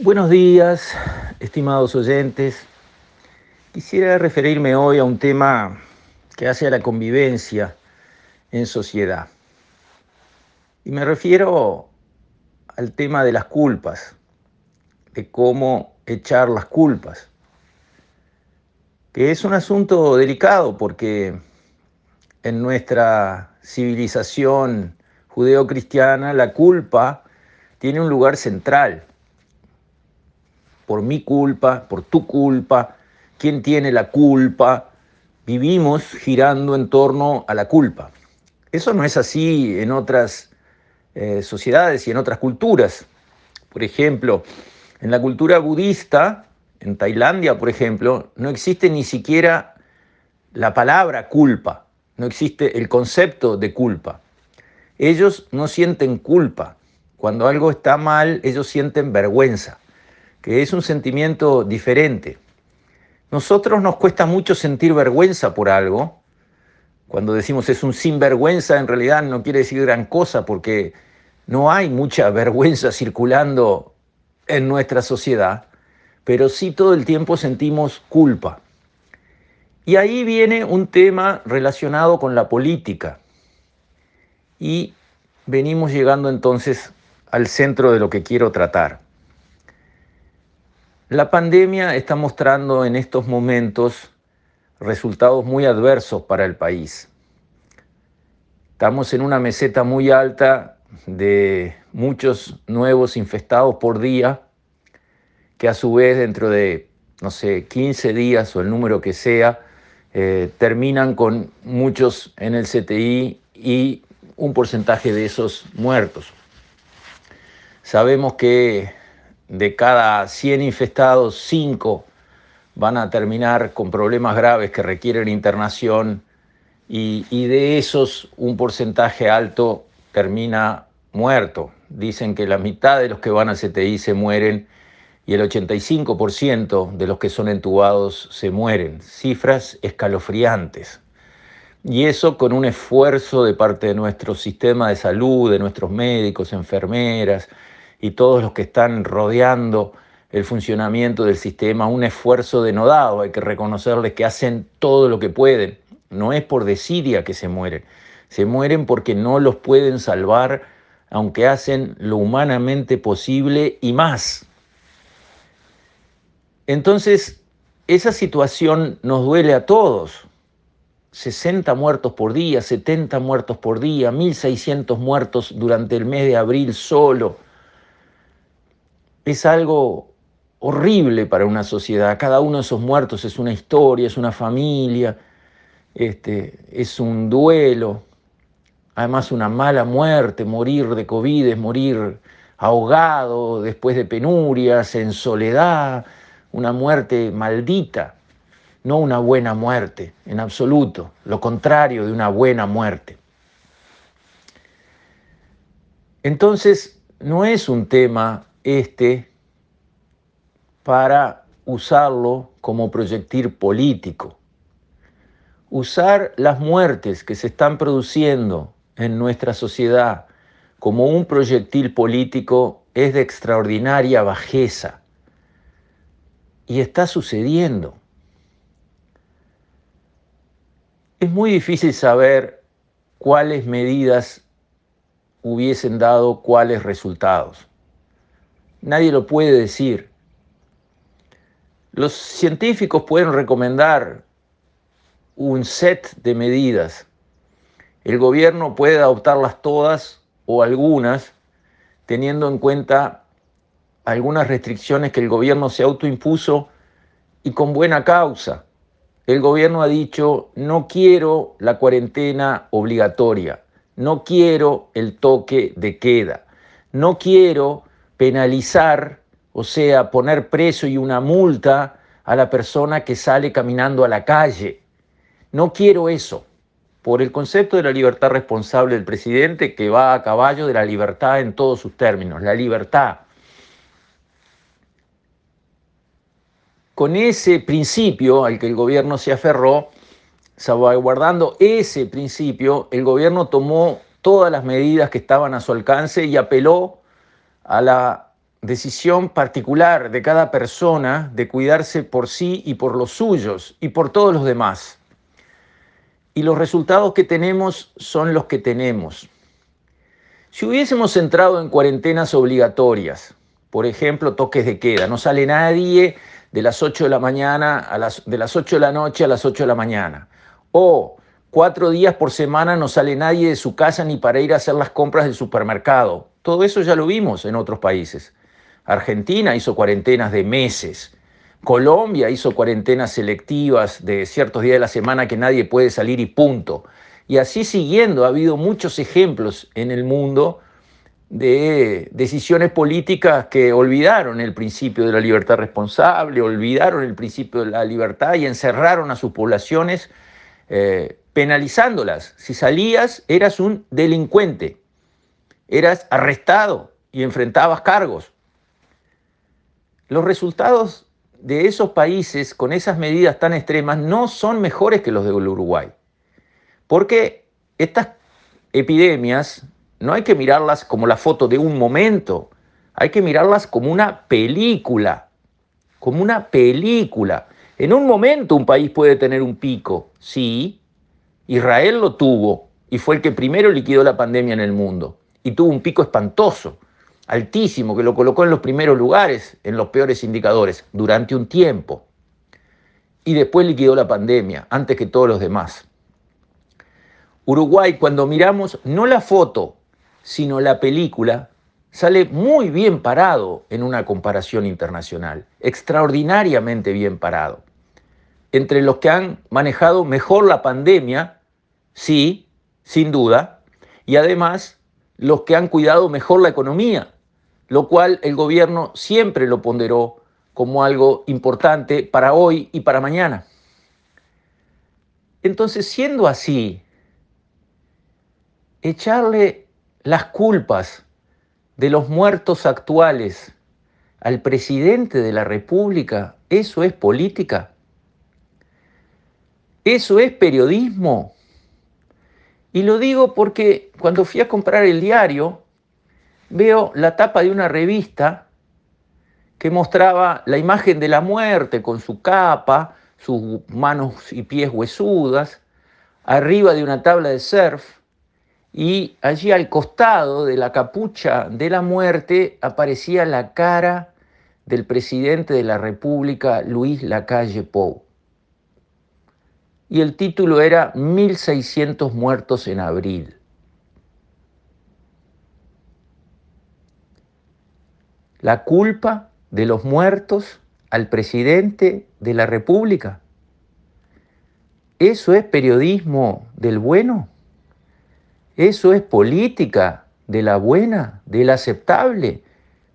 Buenos días, estimados oyentes. Quisiera referirme hoy a un tema que hace a la convivencia en sociedad. Y me refiero al tema de las culpas, de cómo echar las culpas, que es un asunto delicado porque en nuestra civilización judeocristiana la culpa tiene un lugar central. Por mi culpa, por tu culpa, quién tiene la culpa, vivimos girando en torno a la culpa. Eso no es así en otras eh, sociedades y en otras culturas. Por ejemplo, en la cultura budista, en Tailandia, por ejemplo, no existe ni siquiera la palabra culpa, no existe el concepto de culpa. Ellos no sienten culpa. Cuando algo está mal, ellos sienten vergüenza, es un sentimiento diferente. Nosotros nos cuesta mucho sentir vergüenza por algo. Cuando decimos es un sinvergüenza, en realidad no quiere decir gran cosa porque no hay mucha vergüenza circulando en nuestra sociedad, pero sí todo el tiempo sentimos culpa. Y ahí viene un tema relacionado con la política. Y venimos llegando entonces al centro de lo que quiero tratar. La pandemia está mostrando en estos momentos resultados muy adversos para el país. Estamos en una meseta muy alta de muchos nuevos infestados por día, que a su vez dentro de, no sé, 15 días o el número que sea, eh, terminan con muchos en el CTI y un porcentaje de esos muertos. Sabemos que de cada 100 infestados, 5 van a terminar con problemas graves que requieren internación y, y, de esos un porcentaje alto termina muerto. Dicen que la mitad de los que van al CTI se mueren y el 85% de los que son entubados se mueren. Cifras escalofriantes. Y eso con un esfuerzo de parte de nuestro sistema de salud, de nuestros médicos, enfermeras, y todos los que están rodeando el funcionamiento del sistema, un esfuerzo denodado, hay que reconocerles que hacen todo lo que pueden, no es por desidia que se mueren, se mueren porque no los pueden salvar, aunque hacen lo humanamente posible y más. Entonces, esa situación nos duele a todos. 60 muertos por día, 70 muertos por día, 1.600 muertos durante el mes de abril solo es algo horrible para una sociedad. Cada uno de esos muertos es una historia, es una familia, este, es un duelo, además una mala muerte, morir de COVID es morir ahogado, después de penurias, en soledad, una muerte maldita, no una buena muerte, en absoluto, lo contrario de una buena muerte. Entonces, no es un tema este para usarlo como proyectil político. Usar las muertes que se están produciendo en nuestra sociedad como un proyectil político es de extraordinaria bajeza. Y está sucediendo. Es muy difícil saber cuáles medidas hubiesen dado cuáles resultados. Nadie lo puede decir. Los científicos pueden recomendar un set de medidas. El gobierno puede adoptarlas todas o algunas, teniendo en cuenta algunas restricciones que el gobierno se autoimpuso y con buena causa. El gobierno ha dicho, no quiero la cuarentena obligatoria, no quiero el toque de queda, no quiero penalizar, o sea, poner preso y una multa a la persona que sale caminando a la calle. No quiero eso, por el concepto de la libertad responsable del presidente que va a caballo de la libertad en todos sus términos, la libertad. Con ese principio al que el gobierno se aferró, salvaguardando ese principio, el gobierno tomó todas las medidas que estaban a su alcance y apeló a la decisión particular de cada persona de cuidarse por sí y por los suyos y por todos los demás. Y los resultados que tenemos son los que tenemos. Si hubiésemos entrado en cuarentenas obligatorias, por ejemplo, toques de queda, no sale nadie de las 8 de la mañana a las, de las 8 de la noche a las 8 de la mañana, o cuatro días por semana no sale nadie de su casa ni para ir a hacer las compras del supermercado. Todo eso ya lo vimos en otros países. Argentina hizo cuarentenas de meses. Colombia hizo cuarentenas selectivas de ciertos días de la semana que nadie puede salir y punto. Y así siguiendo, ha habido muchos ejemplos en el mundo de decisiones políticas que olvidaron el principio de la libertad responsable, olvidaron el principio de la libertad y encerraron a sus poblaciones eh, penalizándolas. Si salías, eras un delincuente, eras arrestado y enfrentabas cargos. Los resultados de esos países con esas medidas tan extremas no son mejores que los del Uruguay. Porque estas epidemias no hay que mirarlas como la foto de un momento, hay que mirarlas como una película, como una película. En un momento un país puede tener un pico, sí, Israel lo tuvo y fue el que primero liquidó la pandemia en el mundo y tuvo un pico espantoso altísimo que lo colocó en los primeros lugares, en los peores indicadores, durante un tiempo. Y después liquidó la pandemia, antes que todos los demás. Uruguay, cuando miramos no la foto, sino la película, sale muy bien parado en una comparación internacional, extraordinariamente bien parado. Entre los que han manejado mejor la pandemia, sí, sin duda, y además los que han cuidado mejor la economía, lo cual el gobierno siempre lo ponderó como algo importante para hoy y para mañana. Entonces, siendo así, echarle las culpas de los muertos actuales al presidente de la República, ¿eso es política? ¿Eso es periodismo? Y lo digo porque cuando fui a comprar el diario, veo la tapa de una revista que mostraba la imagen de la muerte con su capa, sus manos y pies huesudas, arriba de una tabla de surf, y allí al costado de la capucha de la muerte aparecía la cara del presidente de la República, Luis Lacalle Pou. Y el título era 1600 muertos en abril. la culpa de los muertos al presidente de la República. ¿Eso es periodismo del bueno? ¿Eso es política de la buena, del aceptable?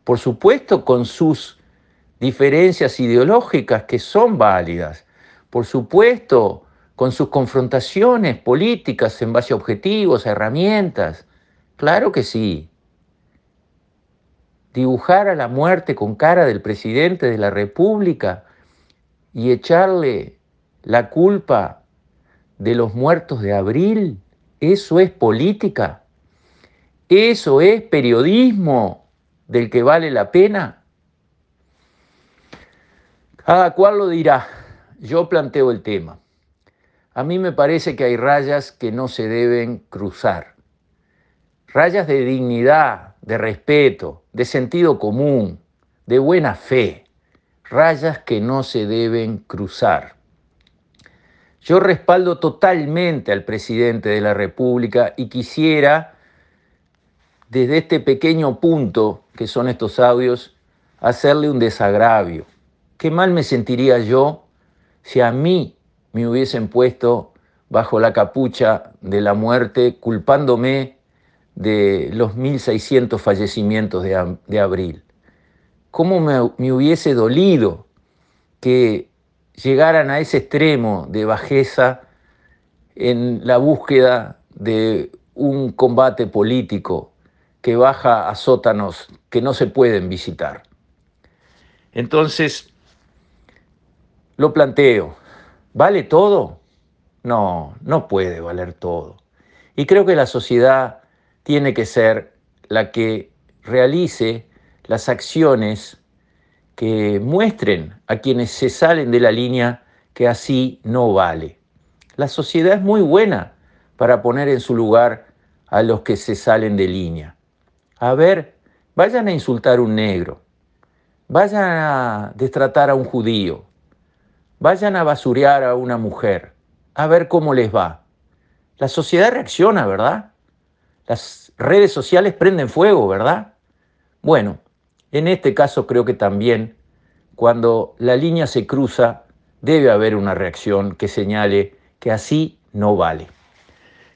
Por supuesto con sus diferencias ideológicas que son válidas. Por supuesto con sus confrontaciones políticas en base a objetivos, a herramientas. Claro que sí dibujar a la muerte con cara del presidente de la República y echarle la culpa de los muertos de abril, eso es política, eso es periodismo del que vale la pena. Cada cual lo dirá, yo planteo el tema. A mí me parece que hay rayas que no se deben cruzar, rayas de dignidad, de respeto, de sentido común, de buena fe, rayas que no se deben cruzar. Yo respaldo totalmente al presidente de la República y quisiera, desde este pequeño punto que son estos audios, hacerle un desagravio. Qué mal me sentiría yo si a mí me hubiesen puesto bajo la capucha de la muerte culpándome de los 1.600 fallecimientos de, abril. ¿Cómo me, me hubiese dolido que llegaran a ese extremo de bajeza en la búsqueda de un combate político que baja a sótanos que no se pueden visitar. Entonces, lo planteo, ¿vale todo? No, no puede valer todo. Y creo que la sociedad tiene que ser la que realice las acciones que muestren a quienes se salen de la línea que así no vale. La sociedad es muy buena para poner en su lugar a los que se salen de línea. A ver, vayan a insultar a un negro, vayan a destratar a un judío, vayan a basurear a una mujer, a ver cómo les va. La sociedad reacciona, ¿verdad? Las redes sociales prenden fuego, ¿verdad? Bueno, en este caso creo que también cuando la línea se cruza debe haber una reacción que señale que así no vale.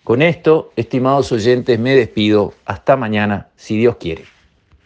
Con esto, estimados oyentes, me despido. Hasta mañana, si Dios quiere.